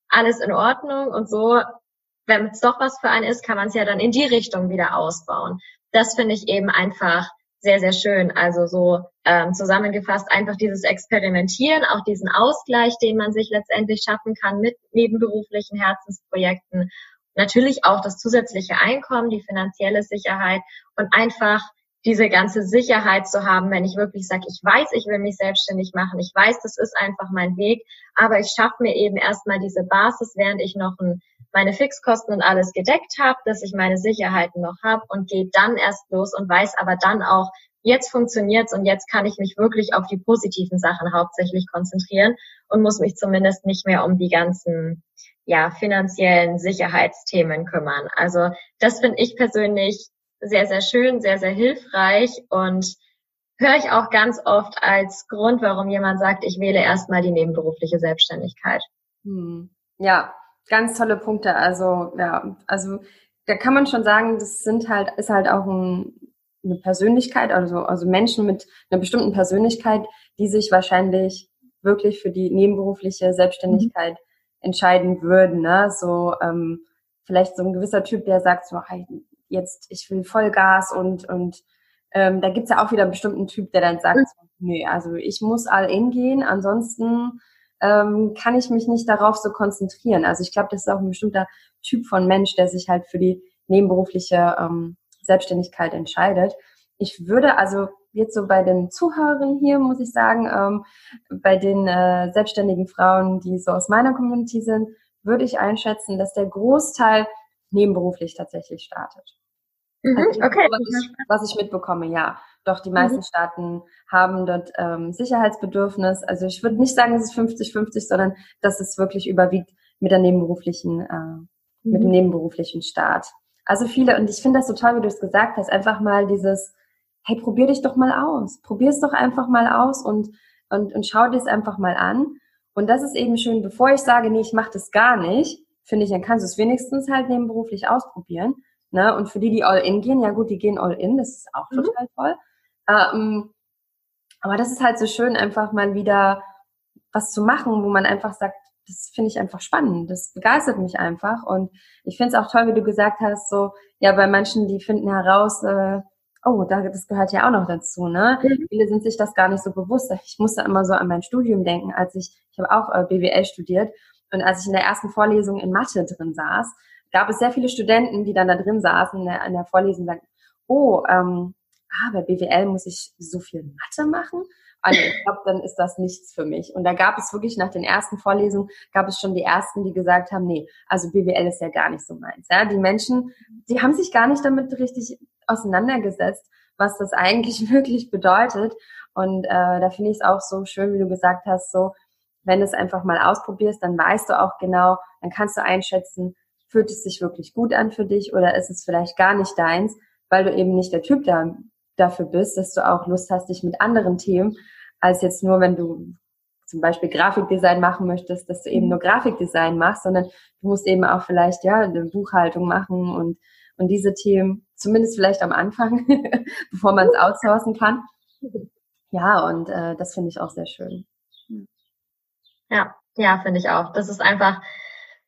Speaker 2: Alles in Ordnung und so, wenn es doch was für einen ist, kann man es ja dann in die Richtung wieder ausbauen. Das finde ich eben einfach sehr, sehr schön. Also so ähm, zusammengefasst einfach dieses Experimentieren, auch diesen Ausgleich, den man sich letztendlich schaffen kann mit nebenberuflichen Herzensprojekten. Natürlich auch das zusätzliche Einkommen, die finanzielle Sicherheit und einfach diese ganze Sicherheit zu haben, wenn ich wirklich sage, ich weiß, ich will mich selbstständig machen, ich weiß, das ist einfach mein Weg, aber ich schaffe mir eben erstmal diese Basis, während ich noch ein, meine Fixkosten und alles gedeckt habe, dass ich meine Sicherheiten noch habe und gehe dann erst los und weiß aber dann auch, jetzt funktioniert's und jetzt kann ich mich wirklich auf die positiven Sachen hauptsächlich konzentrieren und muss mich zumindest nicht mehr um die ganzen ja, finanziellen Sicherheitsthemen kümmern. Also das finde ich persönlich sehr, sehr schön, sehr, sehr hilfreich und höre ich auch ganz oft als Grund, warum jemand sagt, ich wähle erstmal die nebenberufliche Selbstständigkeit.
Speaker 1: Hm. Ja, ganz tolle Punkte. Also, ja, also da kann man schon sagen, das sind halt, ist halt auch ein, eine Persönlichkeit, also, also Menschen mit einer bestimmten Persönlichkeit, die sich wahrscheinlich wirklich für die nebenberufliche Selbstständigkeit mhm. entscheiden würden. Ne? So ähm, vielleicht so ein gewisser Typ, der sagt so, hey, jetzt, ich will Vollgas und, und ähm, da gibt's ja auch wieder einen bestimmten Typ, der dann sagt, mhm. nee, also ich muss all in gehen, ansonsten ähm, kann ich mich nicht darauf so konzentrieren. Also ich glaube, das ist auch ein bestimmter Typ von Mensch, der sich halt für die nebenberufliche ähm, Selbstständigkeit entscheidet. Ich würde also jetzt so bei den Zuhörern hier, muss ich sagen, ähm, bei den äh, selbstständigen Frauen, die so aus meiner Community sind, würde ich einschätzen, dass der Großteil nebenberuflich tatsächlich startet. Mhm, also, okay. Was ich, was ich, mitbekomme, ja. Doch die meisten mhm. Staaten haben dort ähm, Sicherheitsbedürfnis. Also ich würde nicht sagen, es ist 50-50, sondern dass es wirklich überwiegt mit der nebenberuflichen, äh, mhm. mit dem mhm. nebenberuflichen Start. Also viele, und ich finde das so toll, wie du es gesagt hast, einfach mal dieses, hey, probier dich doch mal aus. Probier es doch einfach mal aus und, und, und schau dir es einfach mal an. Und das ist eben schön, bevor ich sage, nee, ich mache das gar nicht, finde ich, dann kannst du es wenigstens halt nebenberuflich ausprobieren. Ne? Und für die, die all in gehen, ja gut, die gehen all in, das ist auch mhm. total toll. Ähm, aber das ist halt so schön, einfach mal wieder was zu machen, wo man einfach sagt, das finde ich einfach spannend, das begeistert mich einfach. Und ich finde es auch toll, wie du gesagt hast, so, ja, bei manchen, die finden heraus, äh, oh, da, das gehört ja auch noch dazu, ne? Mhm. Viele sind sich das gar nicht so bewusst. Ich musste immer so an mein Studium denken, als ich, ich habe auch äh, BWL studiert und als ich in der ersten Vorlesung in Mathe drin saß, gab es sehr viele Studenten, die dann da drin saßen in der, in der Vorlesung und sagten, oh, ähm, ah, bei BWL muss ich so viel Mathe machen. Also ich glaube, dann ist das nichts für mich. Und da gab es wirklich nach den ersten Vorlesungen, gab es schon die ersten, die gesagt haben, nee, also BWL ist ja gar nicht so meins. Ja, die Menschen, die haben sich gar nicht damit richtig auseinandergesetzt, was das eigentlich wirklich bedeutet. Und äh, da finde ich es auch so schön, wie du gesagt hast, so, wenn du es einfach mal ausprobierst, dann weißt du auch genau, dann kannst du einschätzen, fühlt es sich wirklich gut an für dich oder ist es vielleicht gar nicht deins, weil du eben nicht der Typ da, dafür bist, dass du auch Lust hast, dich mit anderen Themen, als jetzt nur, wenn du zum Beispiel Grafikdesign machen möchtest, dass du eben nur Grafikdesign machst, sondern du musst eben auch vielleicht ja eine Buchhaltung machen und und diese Themen, zumindest vielleicht am Anfang, bevor man es outsourcen kann. Ja, und äh, das finde ich auch sehr schön.
Speaker 2: Ja, ja, finde ich auch. Das ist einfach,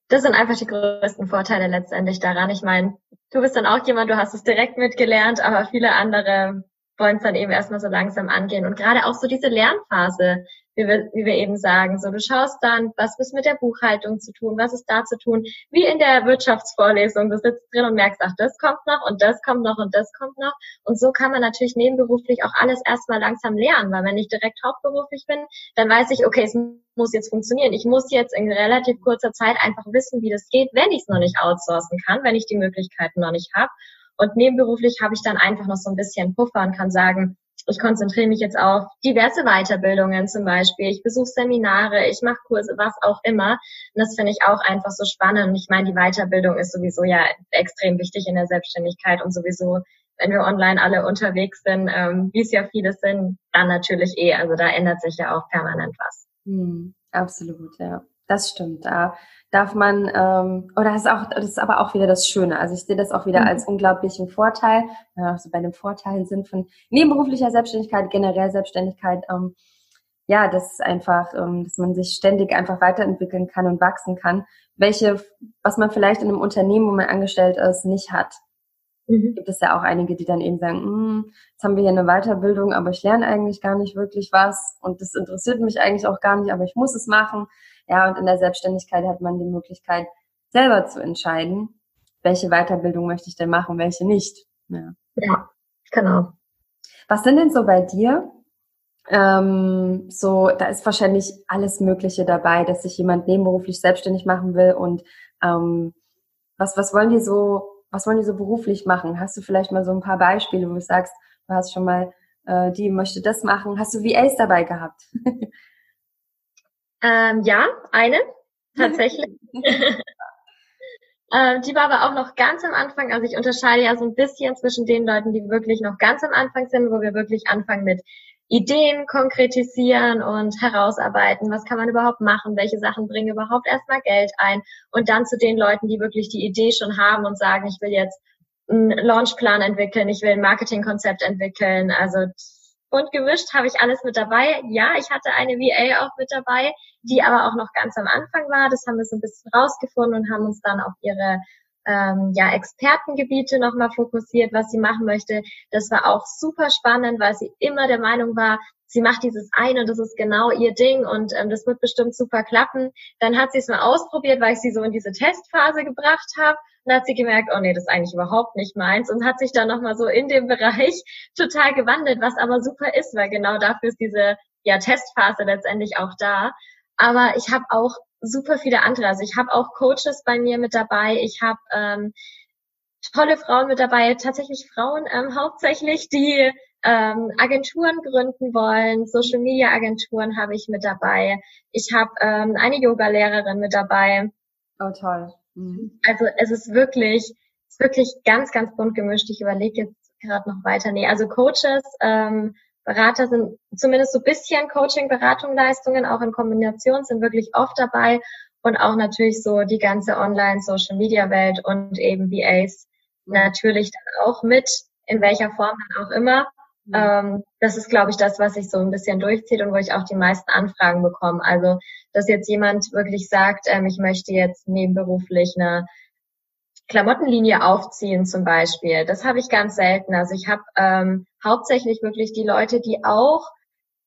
Speaker 2: das sind einfach die größten Vorteile letztendlich daran. Ich meine, du bist dann auch jemand, du hast es direkt mitgelernt, aber viele andere wollen es dann eben erstmal so langsam angehen. Und gerade auch so diese Lernphase, wie wir, wie wir eben sagen, so du schaust dann, was ist mit der Buchhaltung zu tun, was ist da zu tun, wie in der Wirtschaftsvorlesung, du sitzt drin und merkst, ach, das kommt noch und das kommt noch und das kommt noch. Und so kann man natürlich nebenberuflich auch alles erstmal langsam lernen, weil wenn ich direkt hauptberuflich bin, dann weiß ich, okay, es muss jetzt funktionieren. Ich muss jetzt in relativ kurzer Zeit einfach wissen, wie das geht, wenn ich es noch nicht outsourcen kann, wenn ich die Möglichkeiten noch nicht habe. Und nebenberuflich habe ich dann einfach noch so ein bisschen Puffer und kann sagen, ich konzentriere mich jetzt auf diverse Weiterbildungen zum Beispiel. Ich besuche Seminare, ich mache Kurse, was auch immer. Und das finde ich auch einfach so spannend. Und ich meine, die Weiterbildung ist sowieso ja extrem wichtig in der Selbstständigkeit und sowieso, wenn wir online alle unterwegs sind, ähm, wie es ja viele sind, dann natürlich eh. Also da ändert sich ja auch permanent was.
Speaker 1: Hm, absolut, ja. Das stimmt. Da darf man, ähm, oder das ist auch, das ist aber auch wieder das Schöne. Also ich sehe das auch wieder mhm. als unglaublichen Vorteil, ja, also bei den Vorteilen sind von nebenberuflicher Selbstständigkeit, generell Selbstständigkeit, ähm, ja, das ist einfach, ähm, dass man sich ständig einfach weiterentwickeln kann und wachsen kann, welche, was man vielleicht in einem Unternehmen, wo man angestellt ist, nicht hat. Mhm. Gibt es ja auch einige, die dann eben sagen, hm, jetzt haben wir hier eine Weiterbildung, aber ich lerne eigentlich gar nicht wirklich was und das interessiert mich eigentlich auch gar nicht, aber ich muss es machen. Ja, und in der Selbstständigkeit hat man die Möglichkeit, selber zu entscheiden, welche Weiterbildung möchte ich denn machen, welche nicht.
Speaker 2: Ja, ja genau.
Speaker 1: Was sind denn so bei dir? Ähm, so, da ist wahrscheinlich alles Mögliche dabei, dass sich jemand nebenberuflich selbstständig machen will und ähm, was, was wollen die so, was wollen die so beruflich machen? Hast du vielleicht mal so ein paar Beispiele, wo du sagst, du hast schon mal, äh, die möchte das machen. Hast du VAs dabei gehabt?
Speaker 2: Ähm, ja, eine, tatsächlich. ähm, die war aber auch noch ganz am Anfang. Also ich unterscheide ja so ein bisschen zwischen den Leuten, die wirklich noch ganz am Anfang sind, wo wir wirklich anfangen mit Ideen konkretisieren und herausarbeiten, was kann man überhaupt machen, welche Sachen bringen überhaupt erstmal Geld ein und dann zu den Leuten, die wirklich die Idee schon haben und sagen, ich will jetzt einen Launchplan entwickeln, ich will ein Marketingkonzept entwickeln. Also bunt gemischt habe ich alles mit dabei. Ja, ich hatte eine VA auch mit dabei, die aber auch noch ganz am Anfang war. Das haben wir so ein bisschen rausgefunden und haben uns dann auf ihre ähm, ja, Expertengebiete nochmal fokussiert, was sie machen möchte. Das war auch super spannend, weil sie immer der Meinung war, sie macht dieses eine und das ist genau ihr Ding und ähm, das wird bestimmt super klappen. Dann hat sie es mal ausprobiert, weil ich sie so in diese Testphase gebracht habe und hat sie gemerkt, oh nee, das ist eigentlich überhaupt nicht meins und hat sich dann nochmal so in dem Bereich total gewandelt, was aber super ist, weil genau dafür ist diese ja, Testphase letztendlich auch da. Aber ich habe auch super viele andere. Also ich habe auch Coaches bei mir mit dabei. Ich habe ähm, tolle Frauen mit dabei, tatsächlich Frauen ähm, hauptsächlich, die ähm, Agenturen gründen wollen. Social Media Agenturen habe ich mit dabei. Ich habe ähm, eine Yoga-Lehrerin mit dabei.
Speaker 1: Oh toll. Mhm.
Speaker 2: Also es ist wirklich, es ist wirklich ganz, ganz bunt gemischt. Ich überlege jetzt gerade noch weiter. Nee, also Coaches, ähm, Berater sind zumindest so bisschen Coaching, Beratung, Leistungen auch in Kombination sind wirklich oft dabei und auch natürlich so die ganze Online Social Media Welt und eben VAs natürlich dann auch mit, in welcher Form dann auch immer. Mhm. Ähm, das ist, glaube ich, das, was sich so ein bisschen durchzieht und wo ich auch die meisten Anfragen bekomme. Also, dass jetzt jemand wirklich sagt, ähm, ich möchte jetzt nebenberuflich eine Klamottenlinie aufziehen zum Beispiel. Das habe ich ganz selten. Also ich habe ähm, hauptsächlich wirklich die Leute, die auch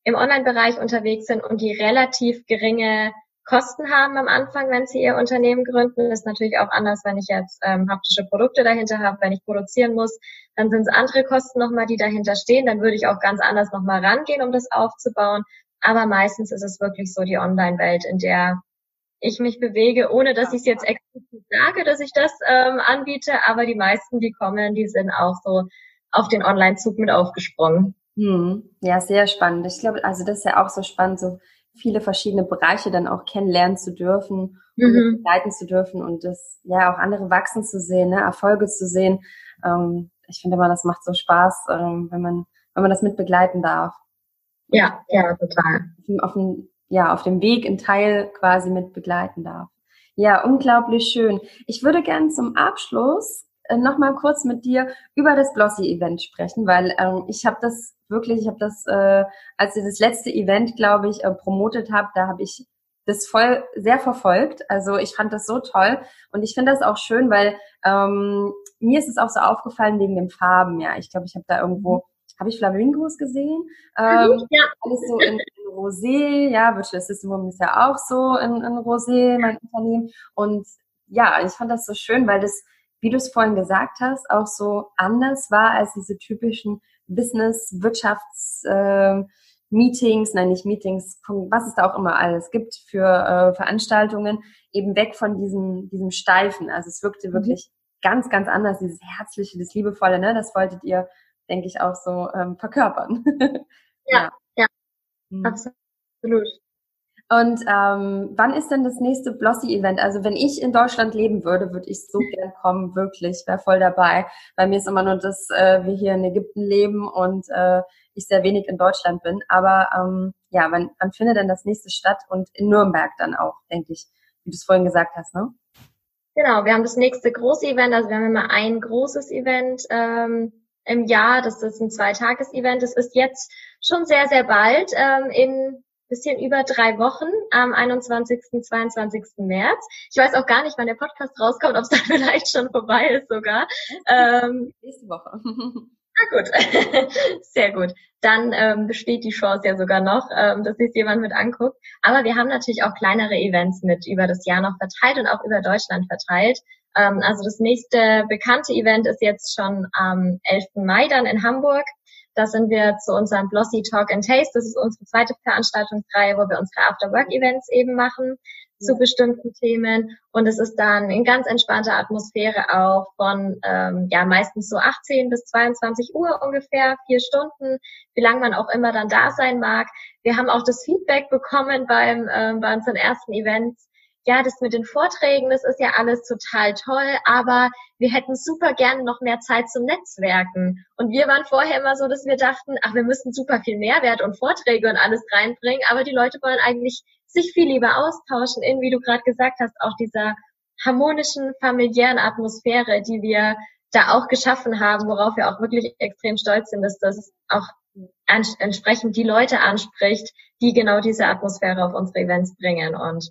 Speaker 2: im Online-Bereich unterwegs sind und die relativ geringe Kosten haben am Anfang, wenn sie ihr Unternehmen gründen. Das ist natürlich auch anders, wenn ich jetzt ähm, haptische Produkte dahinter habe, wenn ich produzieren muss. Dann sind es andere Kosten nochmal, die dahinter stehen. Dann würde ich auch ganz anders nochmal rangehen, um das aufzubauen. Aber meistens ist es wirklich so die Online-Welt, in der ich mich bewege, ohne dass ich es jetzt explizit sage, dass ich das ähm, anbiete. Aber die meisten, die kommen, die sind auch so auf den Online-Zug mit aufgesprungen.
Speaker 1: Hm. Ja, sehr spannend. Ich glaube, also das ist ja auch so spannend, so viele verschiedene Bereiche dann auch kennenlernen zu dürfen und mhm. begleiten zu dürfen und das ja auch andere wachsen zu sehen, ne, Erfolge zu sehen. Ähm, ich finde immer, das macht so Spaß, ähm, wenn man wenn man das mit begleiten darf.
Speaker 2: Ja, ja, total.
Speaker 1: Auf dem, ja, auf dem Weg in Teil quasi mit begleiten darf. Ja, unglaublich schön. Ich würde gerne zum Abschluss äh, noch mal kurz mit dir über das Blossy-Event sprechen, weil ähm, ich habe das wirklich, ich habe das, äh, als ich das letzte Event, glaube ich, äh, promotet habe, da habe ich das voll sehr verfolgt. Also ich fand das so toll und ich finde das auch schön, weil ähm, mir ist es auch so aufgefallen wegen den Farben. Ja, ich glaube, ich habe da irgendwo mhm. habe ich Flamingos gesehen. Ähm, ja. Alles so in, in Rosé, ja, Virtual Assistant Woman ist ja auch so in, in Rosé, mein Unternehmen. Und ja, ich fand das so schön, weil das, wie du es vorhin gesagt hast, auch so anders war als diese typischen Business, Wirtschafts, äh, Meetings, nein, nicht Meetings, was es da auch immer alles gibt für äh, Veranstaltungen, eben weg von diesem, diesem Steifen. Also es wirkte mhm. wirklich ganz, ganz anders, dieses Herzliche, das Liebevolle, ne? Das wolltet ihr, denke ich, auch so ähm, verkörpern.
Speaker 2: ja, ja, ja. Mhm. absolut.
Speaker 1: Und ähm, wann ist denn das nächste Blossy-Event? Also wenn ich in Deutschland leben würde, würde ich so gern kommen, wirklich, wäre voll dabei. Bei mir ist immer nur, dass äh, wir hier in Ägypten leben und äh, ich sehr wenig in Deutschland bin. Aber ähm, ja, wann, wann findet denn das nächste statt? Und in Nürnberg dann auch, denke ich, wie du es vorhin gesagt hast, ne?
Speaker 2: Genau, wir haben das nächste große Event, also wir haben immer ein großes Event ähm, im Jahr, das ist ein Zweitages-Event. Das ist jetzt schon sehr, sehr bald ähm, in bisschen über drei Wochen am 21. 22. März. Ich weiß auch gar nicht, wann der Podcast rauskommt, ob es dann vielleicht schon vorbei ist sogar.
Speaker 1: Ähm, Nächste Woche.
Speaker 2: Ah, gut. Sehr gut. Dann ähm, besteht die Chance ja sogar noch, ähm, dass sich jemand mit anguckt. Aber wir haben natürlich auch kleinere Events mit über das Jahr noch verteilt und auch über Deutschland verteilt. Ähm, also das nächste bekannte Event ist jetzt schon am 11. Mai dann in Hamburg. Da sind wir zu unserem Blossy Talk and Taste. Das ist unsere zweite Veranstaltungsreihe, wo wir unsere After-Work-Events eben machen zu bestimmten Themen. Und es ist dann in ganz entspannter Atmosphäre auch von ähm, ja meistens so 18 bis 22 Uhr ungefähr, vier Stunden, wie lange man auch immer dann da sein mag. Wir haben auch das Feedback bekommen beim ähm, bei unseren ersten Events, ja, das mit den Vorträgen, das ist ja alles total toll, aber wir hätten super gerne noch mehr Zeit zum Netzwerken. Und wir waren vorher immer so, dass wir dachten, ach, wir müssen super viel Mehrwert und Vorträge und alles reinbringen, aber die Leute wollen eigentlich sich viel lieber austauschen in, wie du gerade gesagt hast, auch dieser harmonischen, familiären Atmosphäre, die wir da auch geschaffen haben, worauf wir auch wirklich extrem stolz sind, dass das auch entsprechend die Leute anspricht, die genau diese Atmosphäre auf unsere Events bringen. Und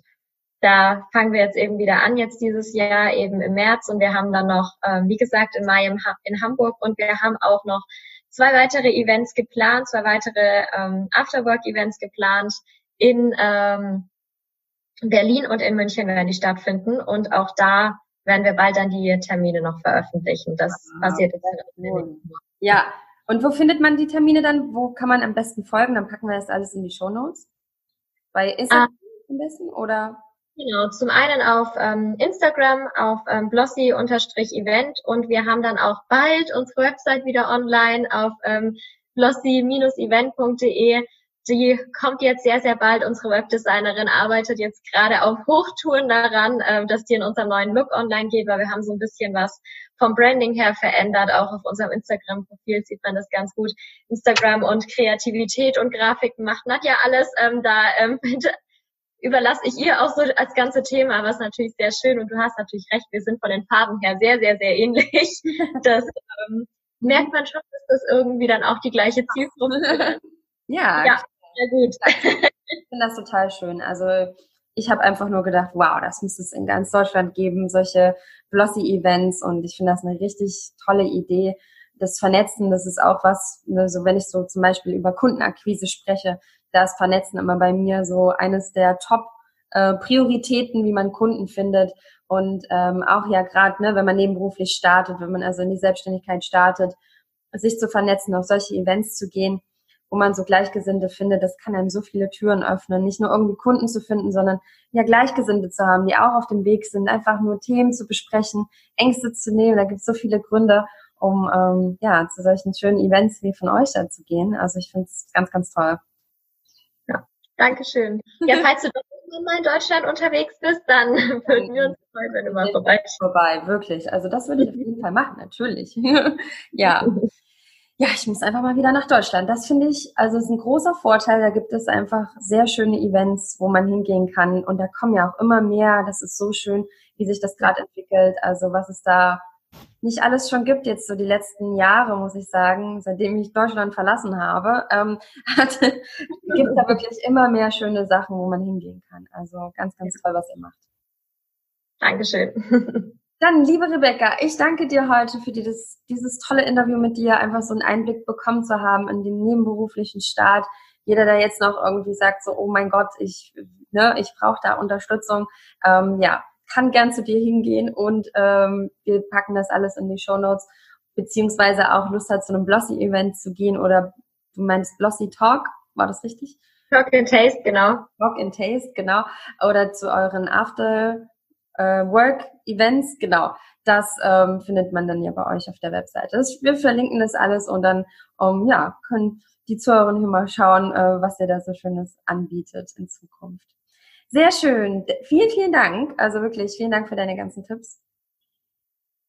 Speaker 2: da fangen wir jetzt eben wieder an, jetzt dieses Jahr eben im März und wir haben dann noch, ähm, wie gesagt, im Mai in Hamburg und wir haben auch noch zwei weitere Events geplant, zwei weitere ähm, Afterwork-Events geplant in ähm, Berlin und in München werden die stattfinden und auch da werden wir bald dann die Termine noch veröffentlichen. Das ah, passiert jetzt.
Speaker 1: Cool. Ja, und wo findet man die Termine dann? Wo kann man am besten folgen? Dann packen wir das alles in die Show Notes. Bei Instagram ah, am besten oder?
Speaker 2: Genau, zum einen auf ähm, Instagram, auf ähm, blossy-event und wir haben dann auch bald unsere Website wieder online auf ähm, blossy-event.de. Die kommt jetzt sehr, sehr bald. Unsere Webdesignerin arbeitet jetzt gerade auf Hochtouren daran, ähm, dass die in unserem neuen Look online geht, weil wir haben so ein bisschen was vom Branding her verändert. Auch auf unserem Instagram-Profil sieht man das ganz gut. Instagram und Kreativität und Grafiken macht Nadja alles. Ähm, da ähm, überlasse ich ihr auch so als ganze Thema, was natürlich sehr schön und du hast natürlich recht, wir sind von den Farben her sehr, sehr, sehr ähnlich. Das ähm, merkt man schon, dass das irgendwie dann auch die gleiche Zielgruppe ist.
Speaker 1: ja, ja, sehr gut. Ich finde das total schön. Also ich habe einfach nur gedacht, wow, das muss es in ganz Deutschland geben, solche Blossy-Events und ich finde das eine richtig tolle Idee. Das Vernetzen, das ist auch was, ne, so wenn ich so zum Beispiel über Kundenakquise spreche, da ist Vernetzen immer bei mir so eines der Top-Prioritäten, äh, wie man Kunden findet. Und ähm, auch ja gerade, ne, wenn man nebenberuflich startet, wenn man also in die Selbstständigkeit startet, sich zu vernetzen, auf solche Events zu gehen, wo man so Gleichgesinnte findet, das kann einem so viele Türen öffnen. Nicht nur irgendwie Kunden zu finden, sondern ja Gleichgesinnte zu haben, die auch auf dem Weg sind, einfach nur Themen zu besprechen, Ängste zu nehmen. Da gibt es so viele Gründe, um ähm, ja zu solchen schönen Events wie von euch da zu gehen. Also ich finde es ganz, ganz toll.
Speaker 2: Dankeschön. Ja, falls du doch mal in Deutschland unterwegs bist, dann würden wir uns freuen, wenn du mal vorbei
Speaker 1: Vorbei, wirklich. Also das würde ich auf jeden Fall machen, natürlich. ja. Ja, ich muss einfach mal wieder nach Deutschland. Das finde ich, also ist ein großer Vorteil. Da gibt es einfach sehr schöne Events, wo man hingehen kann. Und da kommen ja auch immer mehr. Das ist so schön, wie sich das gerade entwickelt. Also was es da nicht alles schon gibt, jetzt so die letzten Jahre, muss ich sagen, seitdem ich Deutschland verlassen habe, ähm, gibt es da wirklich immer mehr schöne Sachen, wo man hingehen kann. Also ganz, ganz toll, was ihr macht.
Speaker 2: Dankeschön.
Speaker 1: Dann, liebe Rebecca, ich danke dir heute für dieses, dieses tolle Interview mit dir, einfach so einen Einblick bekommen zu haben in den nebenberuflichen Start. Jeder, der jetzt noch irgendwie sagt, so, oh mein Gott, ich, ne, ich brauche da Unterstützung, ähm, ja, kann gern zu dir hingehen und ähm, wir packen das alles in die Show Notes, beziehungsweise auch Lust hat, zu einem Blossy-Event zu gehen oder du meinst Blossy Talk, war das richtig?
Speaker 2: Talk and Taste, genau.
Speaker 1: Talk and Taste, genau. Oder zu euren After äh, Work-Events, genau. Das ähm, findet man dann ja bei euch auf der Webseite. Wir verlinken das alles und dann um, ja, können die Zuhörerinnen hier mal schauen, äh, was ihr da so Schönes anbietet in Zukunft. Sehr schön. Vielen, vielen Dank. Also wirklich, vielen Dank für deine ganzen Tipps.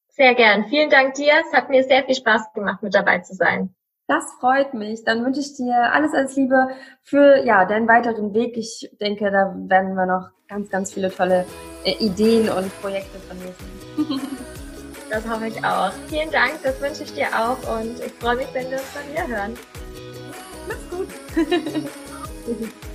Speaker 2: Sehr gern. Vielen Dank dir. Es hat mir sehr viel Spaß gemacht, mit dabei zu sein.
Speaker 1: Das freut mich. Dann wünsche ich dir alles als Liebe für ja deinen weiteren Weg. Ich denke, da werden wir noch ganz, ganz viele tolle äh, Ideen und Projekte von dir sehen.
Speaker 2: das hoffe ich auch. Vielen Dank, das wünsche ich dir auch und ich freue mich, wenn wir uns dann wieder hören.
Speaker 1: Mach's gut.